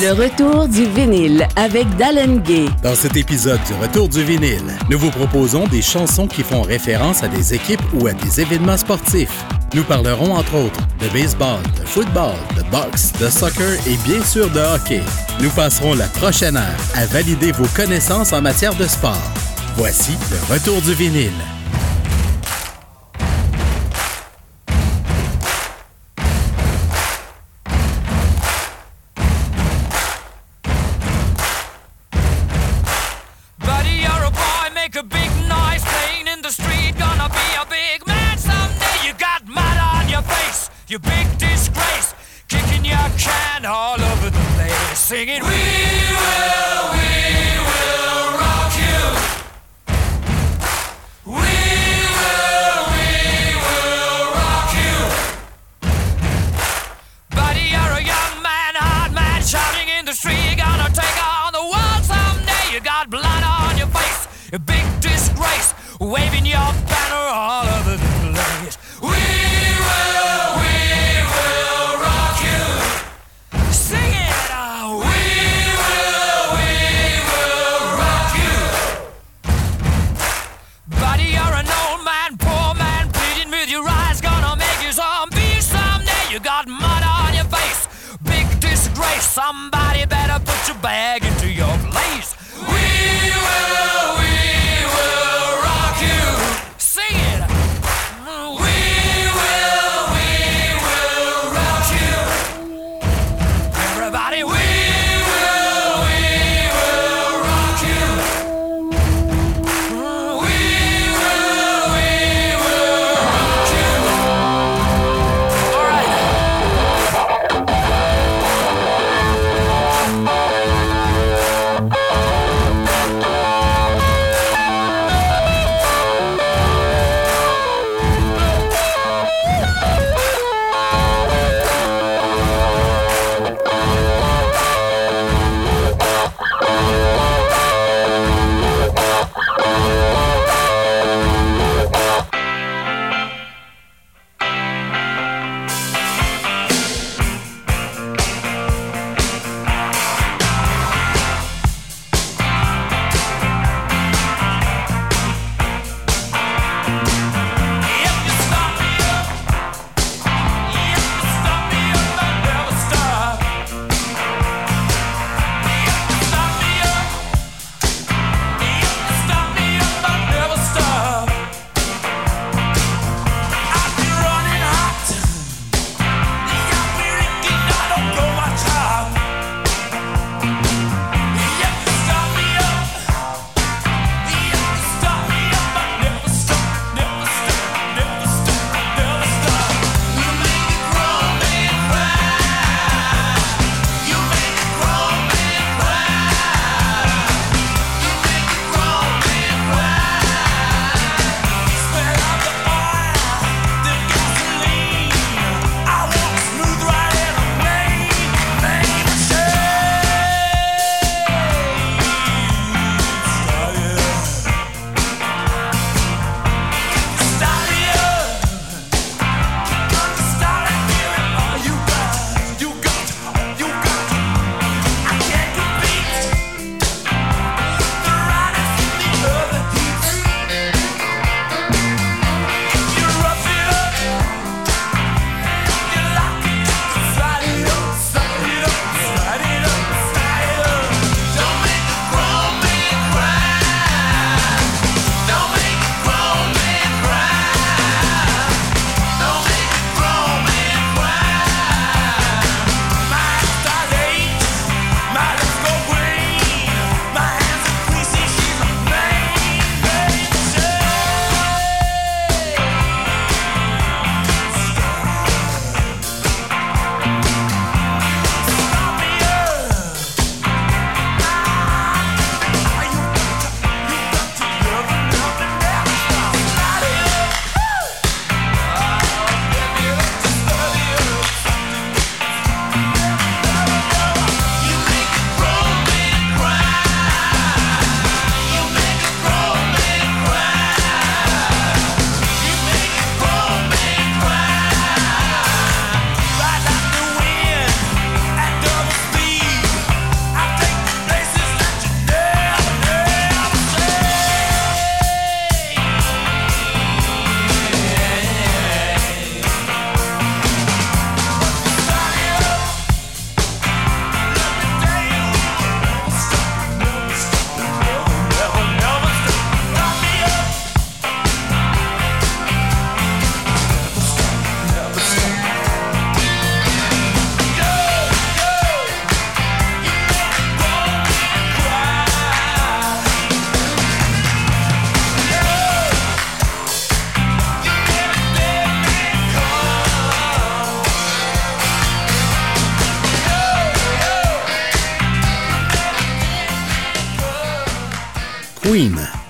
Le retour du vinyle avec Dallin Gay. Dans cet épisode du Retour du vinyle, nous vous proposons des chansons qui font référence à des équipes ou à des événements sportifs. Nous parlerons entre autres de baseball, de football, de boxe, de soccer et bien sûr de hockey. Nous passerons la prochaine heure à valider vos connaissances en matière de sport. Voici le retour du vinyle.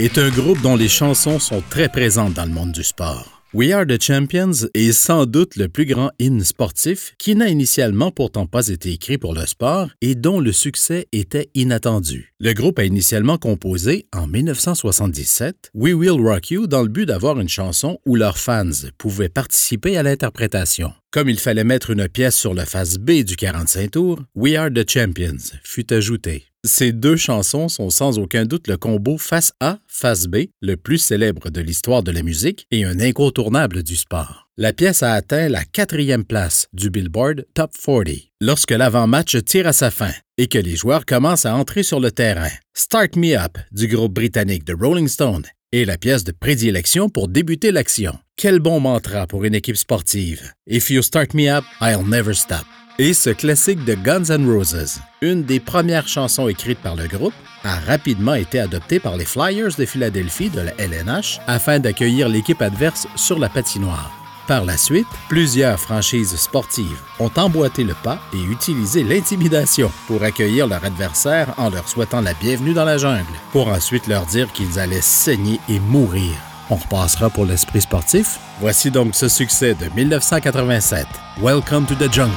Est un groupe dont les chansons sont très présentes dans le monde du sport. We Are the Champions est sans doute le plus grand hymne sportif qui n'a initialement pourtant pas été écrit pour le sport et dont le succès était inattendu. Le groupe a initialement composé, en 1977, We Will Rock You dans le but d'avoir une chanson où leurs fans pouvaient participer à l'interprétation. Comme il fallait mettre une pièce sur le face B du 45 tours, We Are the Champions fut ajouté. Ces deux chansons sont sans aucun doute le combo face A, face B, le plus célèbre de l'histoire de la musique et un incontournable du sport. La pièce a atteint la quatrième place du Billboard Top 40 lorsque l'avant-match tire à sa fin et que les joueurs commencent à entrer sur le terrain. Start Me Up du groupe britannique The Rolling Stone est la pièce de prédilection pour débuter l'action. Quel bon mantra pour une équipe sportive. If you start me up, I'll never stop et ce classique de Guns N' Roses, une des premières chansons écrites par le groupe, a rapidement été adoptée par les Flyers de Philadelphie de la LNH afin d'accueillir l'équipe adverse sur la patinoire. Par la suite, plusieurs franchises sportives ont emboîté le pas et utilisé l'intimidation pour accueillir leur adversaire en leur souhaitant la bienvenue dans la jungle, pour ensuite leur dire qu'ils allaient saigner et mourir. On repassera pour l'esprit sportif. Voici donc ce succès de 1987. Welcome to the jungle.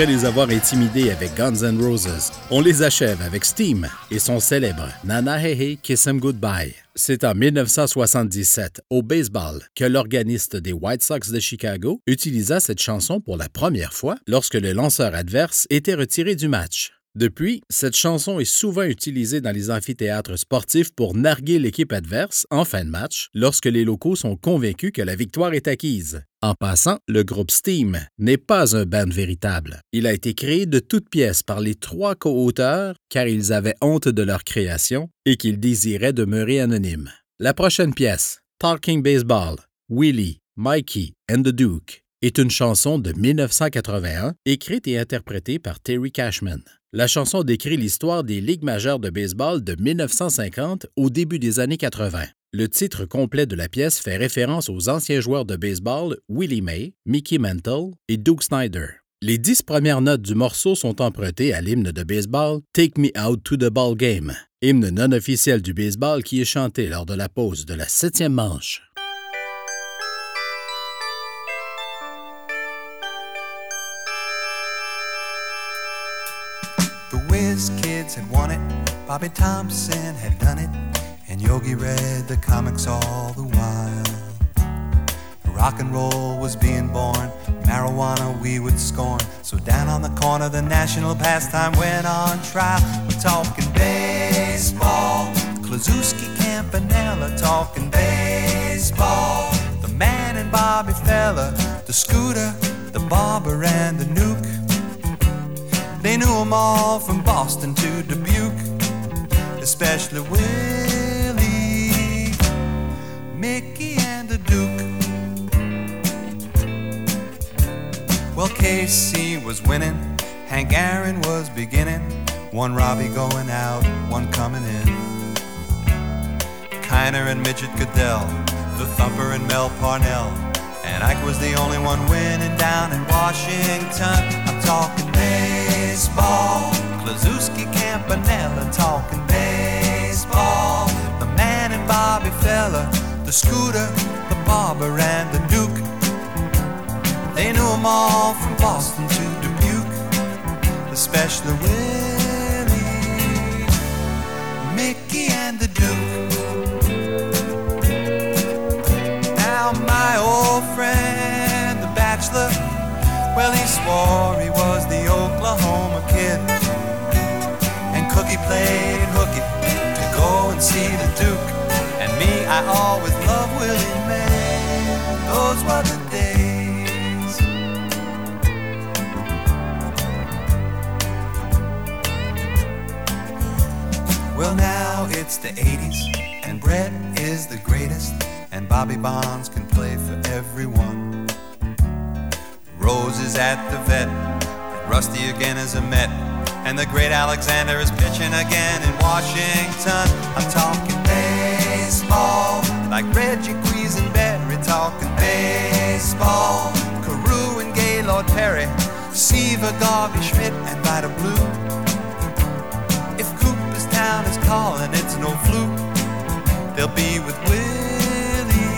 Après les avoir intimidés avec Guns N' Roses, on les achève avec Steam et son célèbre Nana Hey Kiss 'em Goodbye. C'est en 1977, au baseball, que l'organiste des White Sox de Chicago utilisa cette chanson pour la première fois lorsque le lanceur adverse était retiré du match. Depuis, cette chanson est souvent utilisée dans les amphithéâtres sportifs pour narguer l'équipe adverse en fin de match lorsque les locaux sont convaincus que la victoire est acquise. En passant, le groupe Steam n'est pas un band véritable. Il a été créé de toutes pièces par les trois co-auteurs car ils avaient honte de leur création et qu'ils désiraient demeurer anonymes. La prochaine pièce, Talking Baseball, Willie, Mikey and the Duke, est une chanson de 1981 écrite et interprétée par Terry Cashman. La chanson décrit l'histoire des ligues majeures de baseball de 1950 au début des années 80. Le titre complet de la pièce fait référence aux anciens joueurs de baseball Willie May, Mickey Mantle et Duke Snyder. Les dix premières notes du morceau sont empruntées à l'hymne de baseball Take Me Out to the Ball Game, hymne non officiel du baseball qui est chanté lors de la pause de la septième manche. Whiz Kids had won it, Bobby Thompson had done it, and Yogi read the comics all the while. Rock and roll was being born, marijuana we would scorn. So down on the corner, the national pastime went on trial. We're talking baseball, Klazuski Campanella talking baseball. The man and Bobby Fella, the scooter, the barber and the nuke. Knew 'em all from Boston to Dubuque, especially Willie, Mickey, and the Duke. Well, Casey was winning, Hank Aaron was beginning, one Robbie going out, one coming in. Kiner and Midget Goodell, the Thumper and Mel Parnell. And Ike was the only one winning down in Washington. I'm talking baseball. Klazuski Campanella talking baseball. The man and Bobby Fella, the scooter, the barber, and the Duke. They knew 'em all from Boston to Dubuque, especially Willie, Mickey, and the Duke. Well he swore he was the Oklahoma kid. And Cookie played hooky to go and see the Duke. And me, I always loved Willie May. Those were the days. Well, now it's the 80s, and Brett is the greatest, and Bobby Bonds can play for everyone. Rose is at the vet, Rusty again is a Met, and the great Alexander is pitching again in Washington. I'm talking baseball, like Reggie Quisenberry, talking baseball. Carew and Gaylord Perry, Seaver, Garvey, Schmidt, and Vida Blue. If Cooperstown is calling, it's no fluke. They'll be with Willie,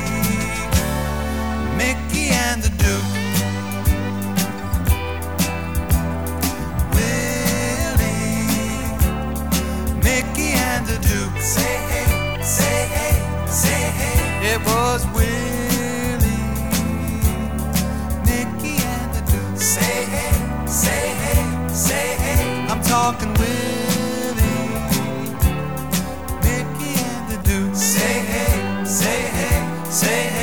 Mickey, and the Duke. It was Willie, and the. Say hey, say hey, say hey. I'm talking Willie, and the. Say hey, say hey, say hey.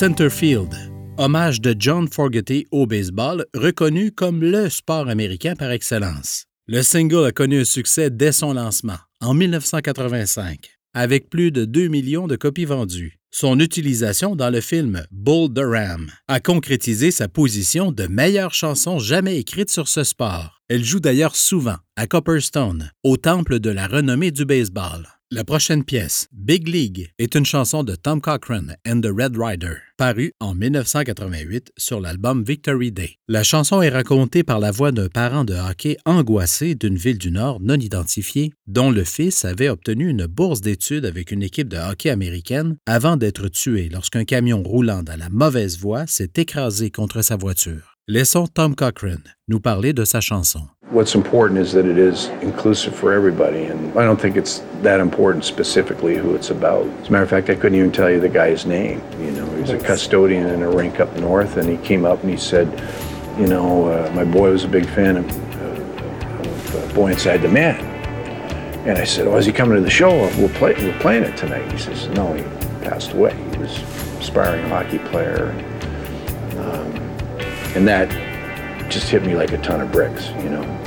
Centerfield, hommage de John Fogerty au baseball, reconnu comme le sport américain par excellence. Le single a connu un succès dès son lancement, en 1985, avec plus de 2 millions de copies vendues. Son utilisation dans le film Bull Durham a concrétisé sa position de meilleure chanson jamais écrite sur ce sport. Elle joue d'ailleurs souvent à Copperstone, au temple de la renommée du baseball. La prochaine pièce, Big League, est une chanson de Tom Cochrane and the Red Rider, parue en 1988 sur l'album Victory Day. La chanson est racontée par la voix d'un parent de hockey angoissé d'une ville du Nord non identifiée, dont le fils avait obtenu une bourse d'études avec une équipe de hockey américaine avant d'être tué lorsqu'un camion roulant dans la mauvaise voie s'est écrasé contre sa voiture. Laissons Tom Cochrane nous parler de sa chanson. What's important is that it is inclusive for everybody, and I don't think it's that important specifically who it's about. As a matter of fact, I couldn't even tell you the guy's name. You know, he was a custodian in a rink up north, and he came up and he said, you know, uh, my boy was a big fan of, uh, of uh, Boy Inside the Man. And I said, "Oh, is he coming to the show? We're, play, we're playing it tonight." He says, "No, he passed away. He was aspiring hockey player." Um, and that just hit me like a ton of bricks, you know.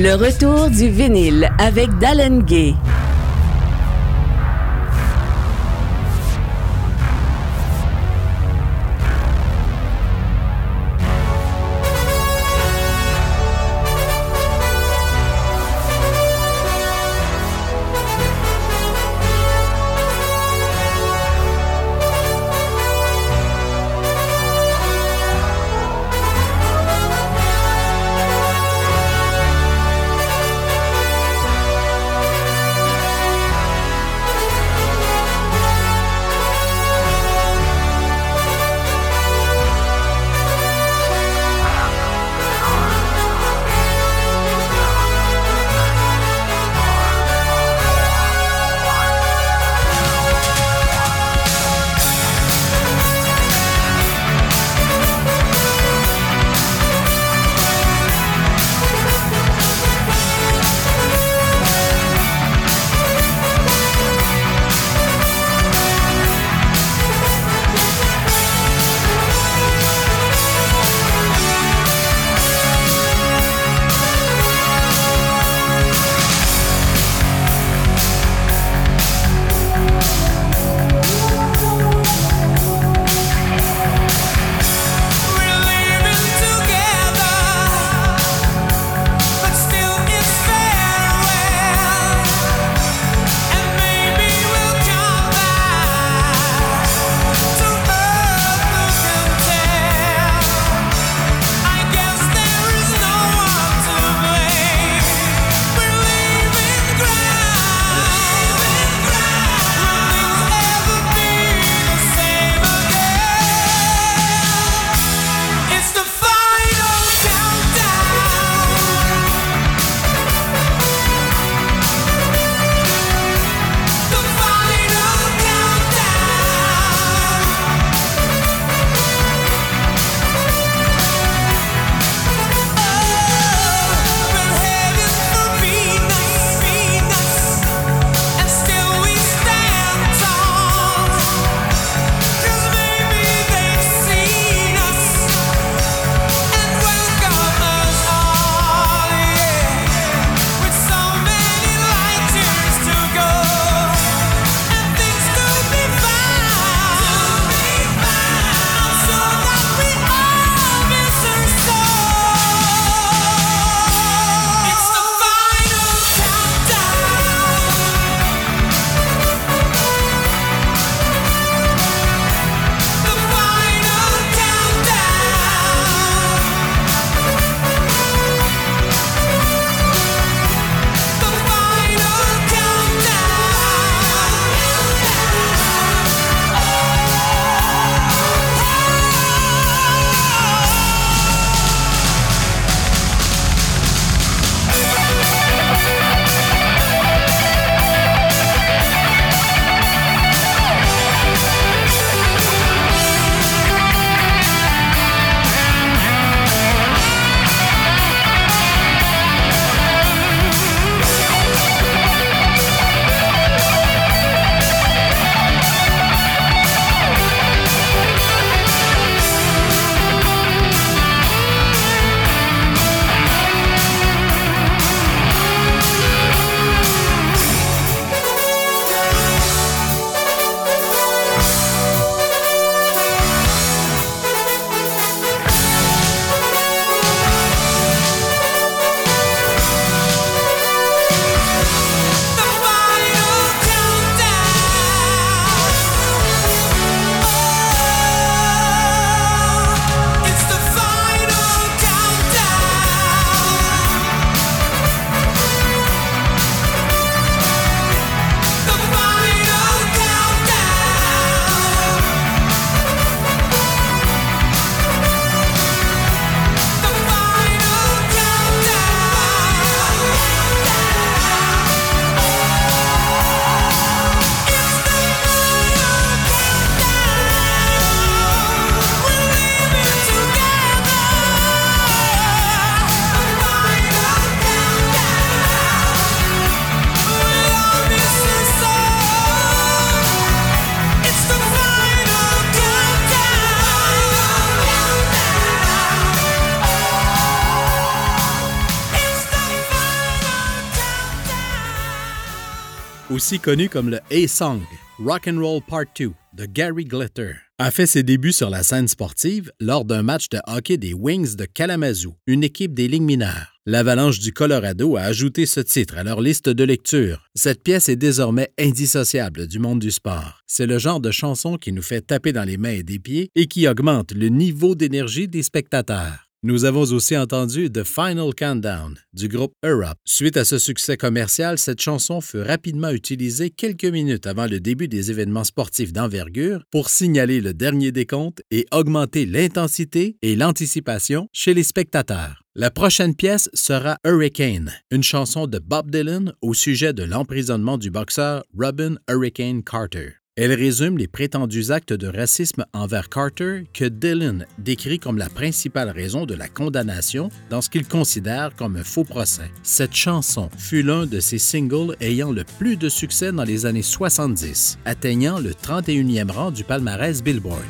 Le retour du vinyle avec Dallin Gay. aussi connu comme le A-Song, Rock and Roll Part 2 de Gary Glitter, a fait ses débuts sur la scène sportive lors d'un match de hockey des Wings de Kalamazoo, une équipe des ligues mineures. L'Avalanche du Colorado a ajouté ce titre à leur liste de lecture. Cette pièce est désormais indissociable du monde du sport. C'est le genre de chanson qui nous fait taper dans les mains et des pieds et qui augmente le niveau d'énergie des spectateurs. Nous avons aussi entendu The Final Countdown du groupe Europe. Suite à ce succès commercial, cette chanson fut rapidement utilisée quelques minutes avant le début des événements sportifs d'envergure pour signaler le dernier décompte et augmenter l'intensité et l'anticipation chez les spectateurs. La prochaine pièce sera Hurricane, une chanson de Bob Dylan au sujet de l'emprisonnement du boxeur Robin Hurricane Carter. Elle résume les prétendus actes de racisme envers Carter que Dillon décrit comme la principale raison de la condamnation dans ce qu'il considère comme un faux procès. Cette chanson fut l'un de ses singles ayant le plus de succès dans les années 70, atteignant le 31e rang du palmarès Billboard.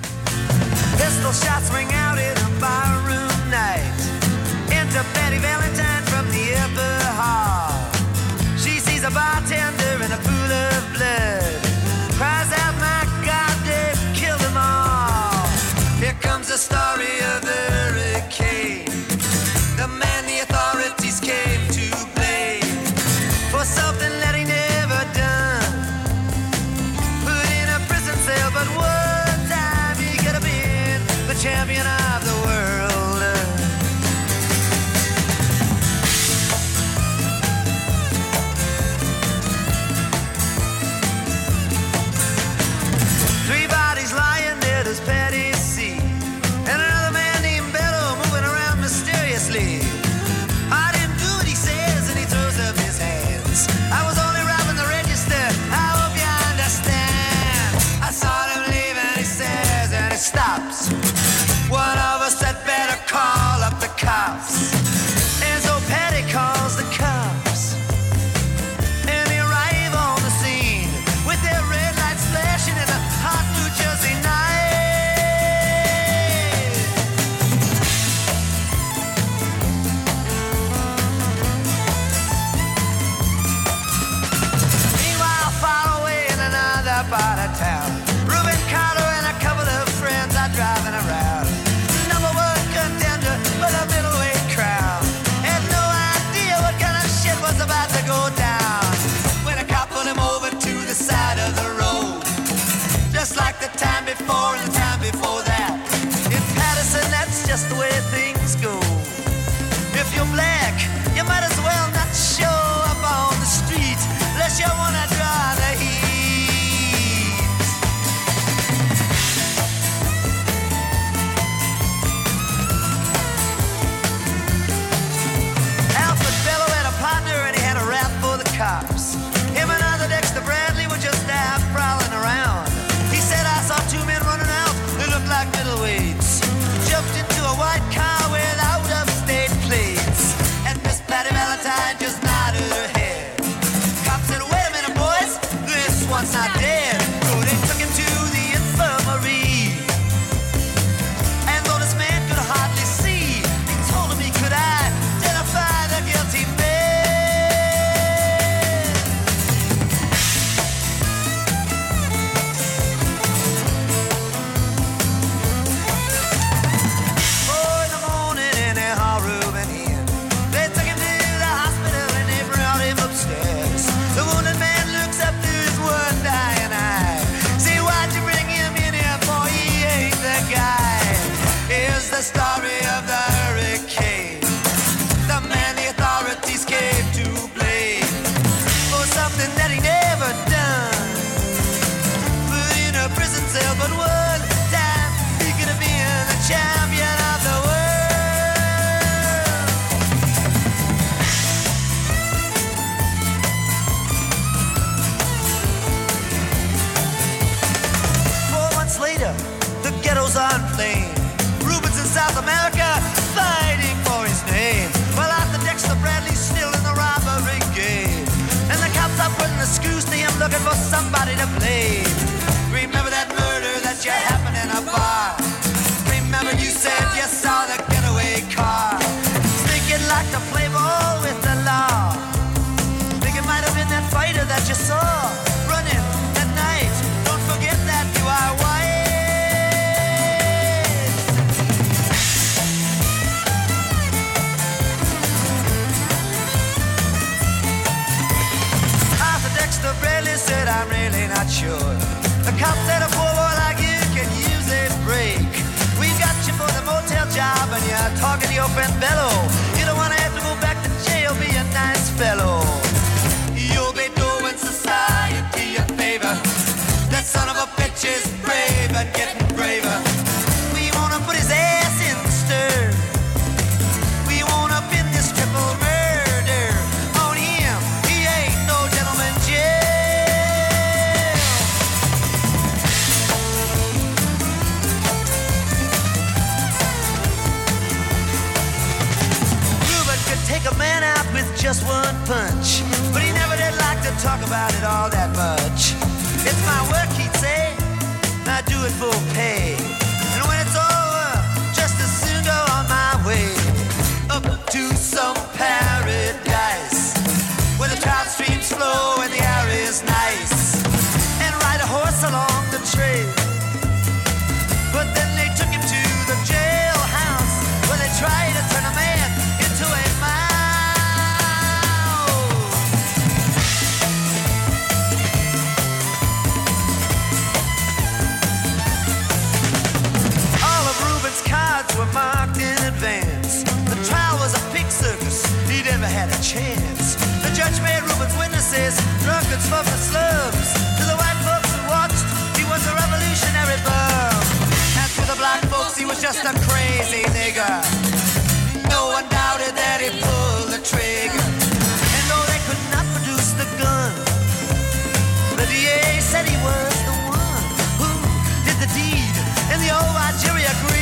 Your friend Bello. You don't want to have to go back to jail, be a nice fellow. You'll be doing society a favor. That son of a bitch is talk about it all that much. It's my work, he'd say. I do it for Reuben's drunkards the slums. To the white folks who watched, he was a revolutionary bum. And to the black folks, he was just a crazy nigger. No one doubted that he pulled the trigger. And though they could not produce the gun, the DA said he was the one who did the deed, and the old jury agreed.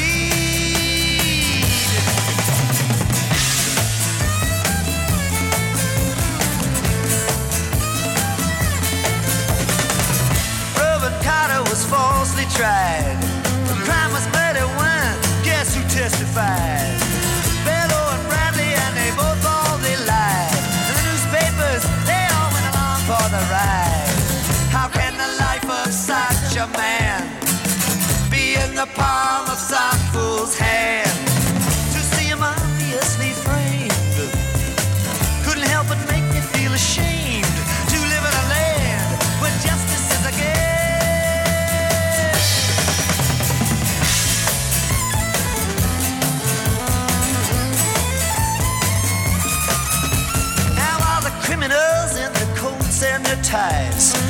Tried. The crime was murder one. Guess who testified? Bello and Bradley, and they both all they lied. And the newspapers, they all went along for the ride. How can the life of such a man be in the palm of some fool's hand?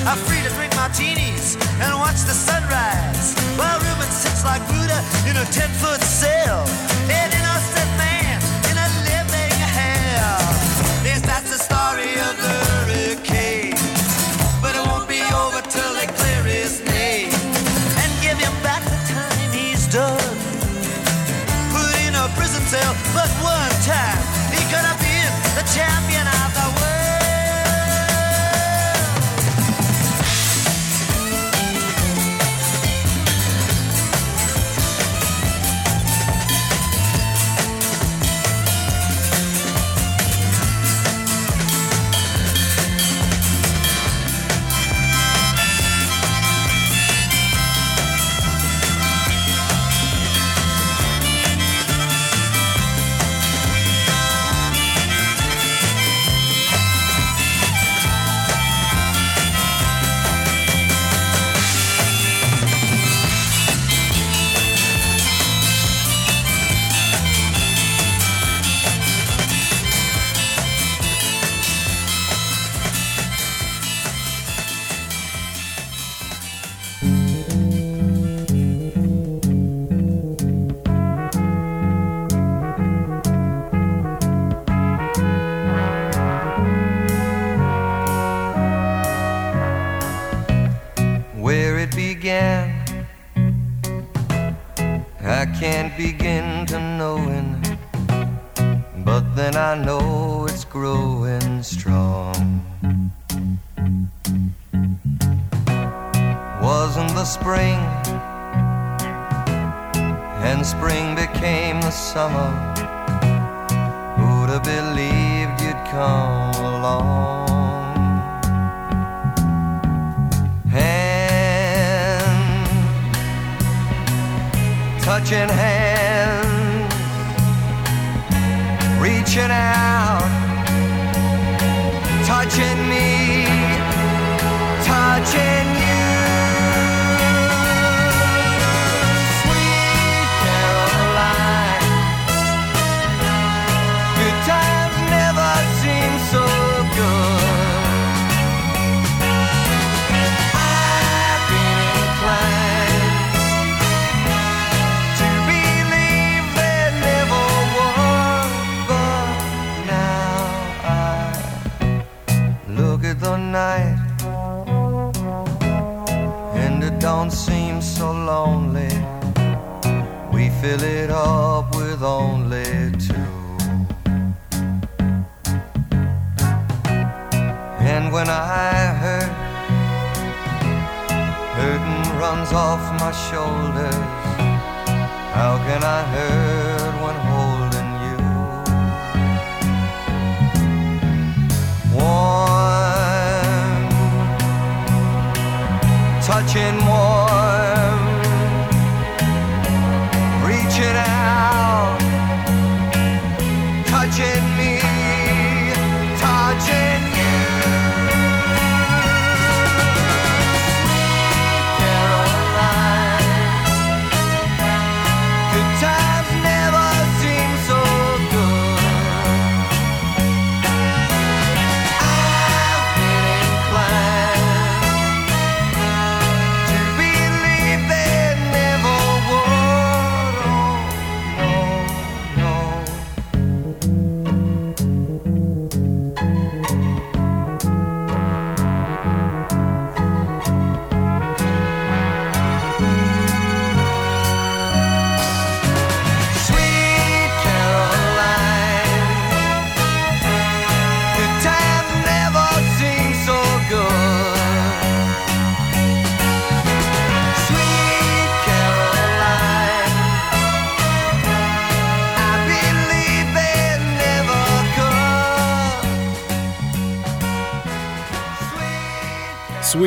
Are free to drink martinis and watch the sunrise. While Reuben sits like Buddha in a ten-foot cell, an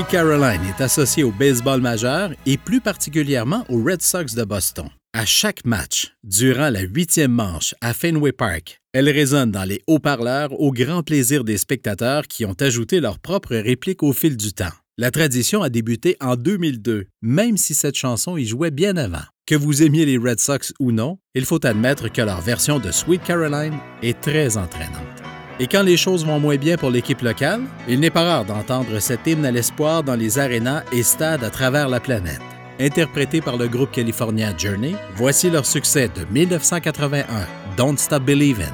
Caroline est associée au baseball majeur et plus particulièrement aux Red Sox de Boston. À chaque match, durant la huitième manche à Fenway Park, elle résonne dans les haut-parleurs au grand plaisir des spectateurs qui ont ajouté leur propre réplique au fil du temps. La tradition a débuté en 2002, même si cette chanson y jouait bien avant. Que vous aimiez les Red Sox ou non, il faut admettre que leur version de Sweet Caroline est très entraînante. Et quand les choses vont moins bien pour l'équipe locale, il n'est pas rare d'entendre cet hymne à l'espoir dans les arénas et stades à travers la planète. Interprété par le groupe californien Journey, voici leur succès de 1981, Don't Stop Believin'.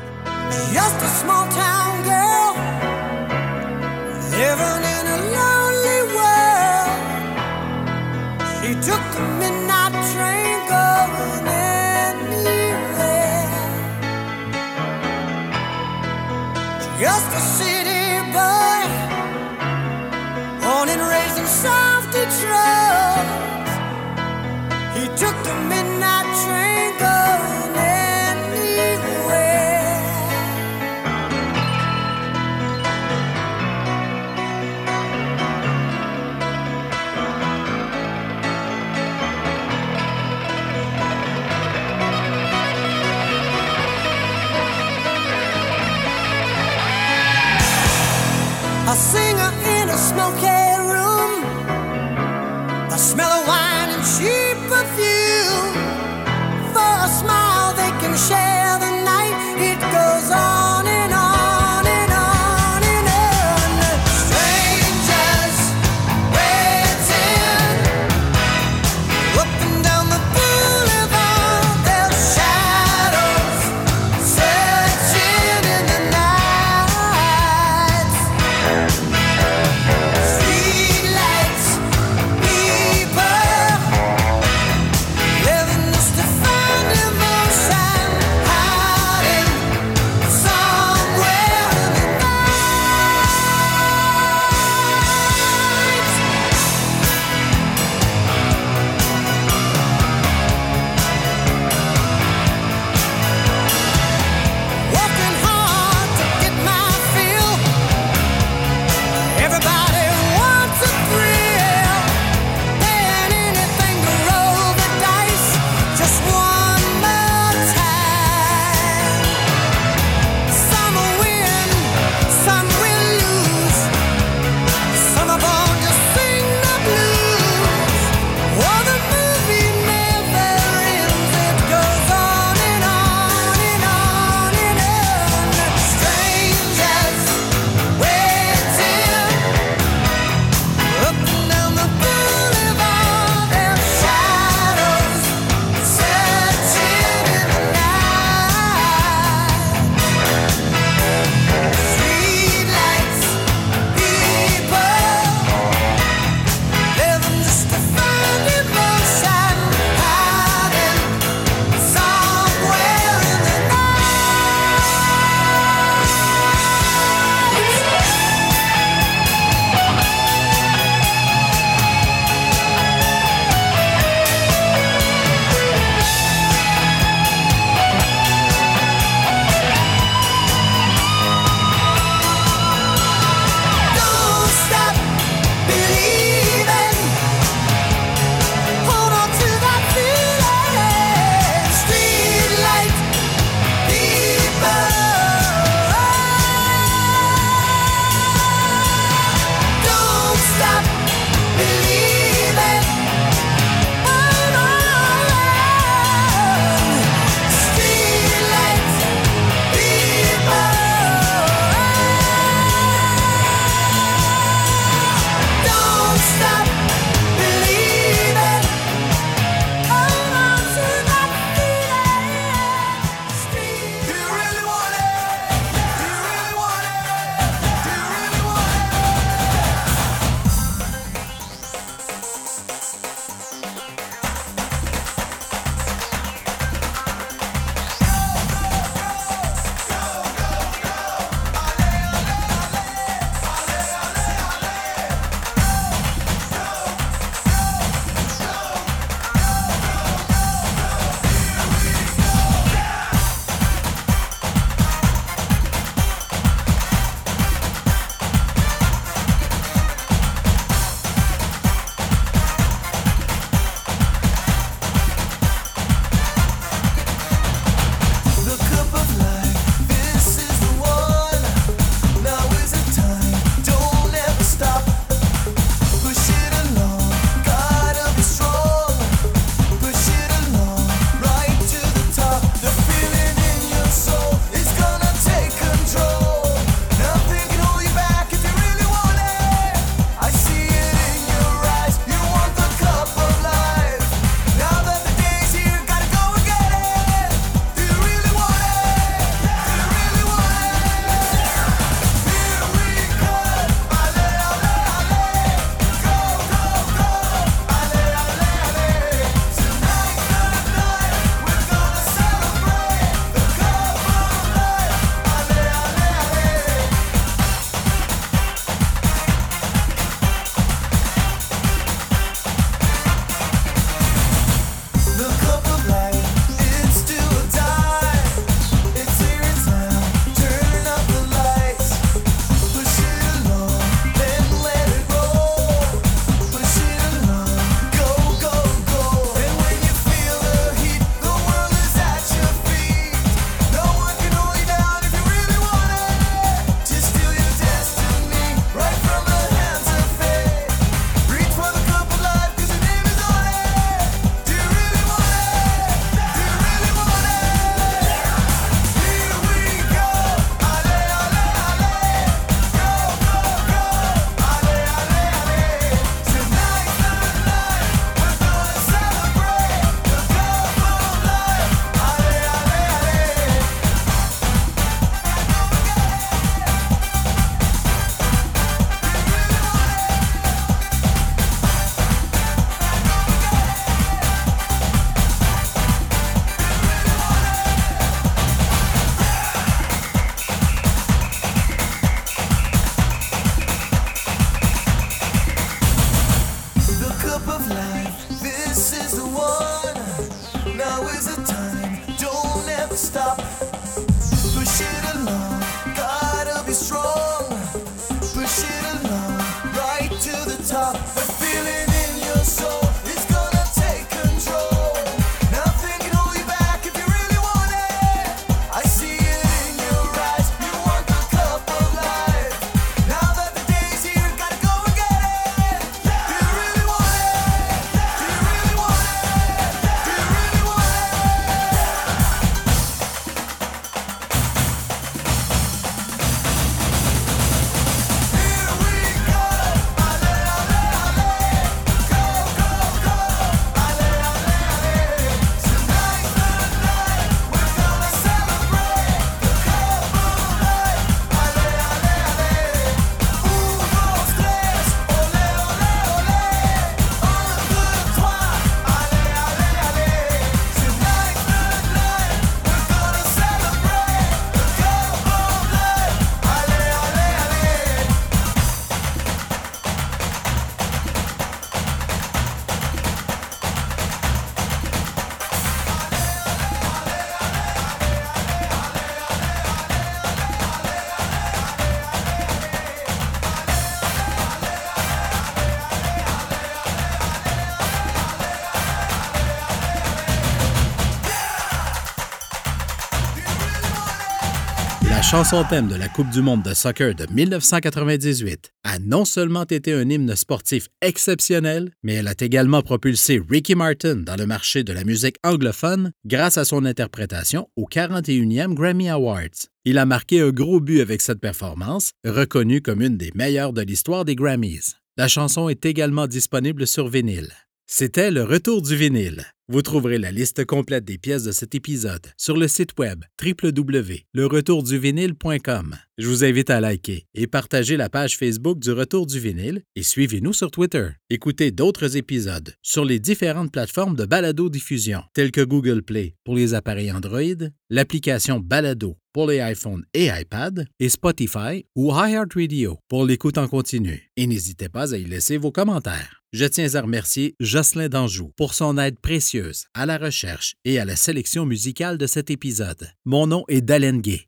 Chanson thème de la Coupe du monde de soccer de 1998 a non seulement été un hymne sportif exceptionnel, mais elle a également propulsé Ricky Martin dans le marché de la musique anglophone grâce à son interprétation au 41e Grammy Awards. Il a marqué un gros but avec cette performance, reconnue comme une des meilleures de l'histoire des Grammys. La chanson est également disponible sur vinyle. C'était le retour du vinyle. Vous trouverez la liste complète des pièces de cet épisode sur le site web www.leretourduvinyle.com. Je vous invite à liker et partager la page Facebook du Retour du vinyle et suivez-nous sur Twitter. Écoutez d'autres épisodes sur les différentes plateformes de balado-diffusion telles que Google Play pour les appareils Android, l'application Balado pour les iPhones et iPad et Spotify ou iHeartRadio pour l'écoute en continu. Et n'hésitez pas à y laisser vos commentaires. Je tiens à remercier Jocelyn Danjou pour son aide précieuse à la recherche et à la sélection musicale de cet épisode. Mon nom est Dalen Gay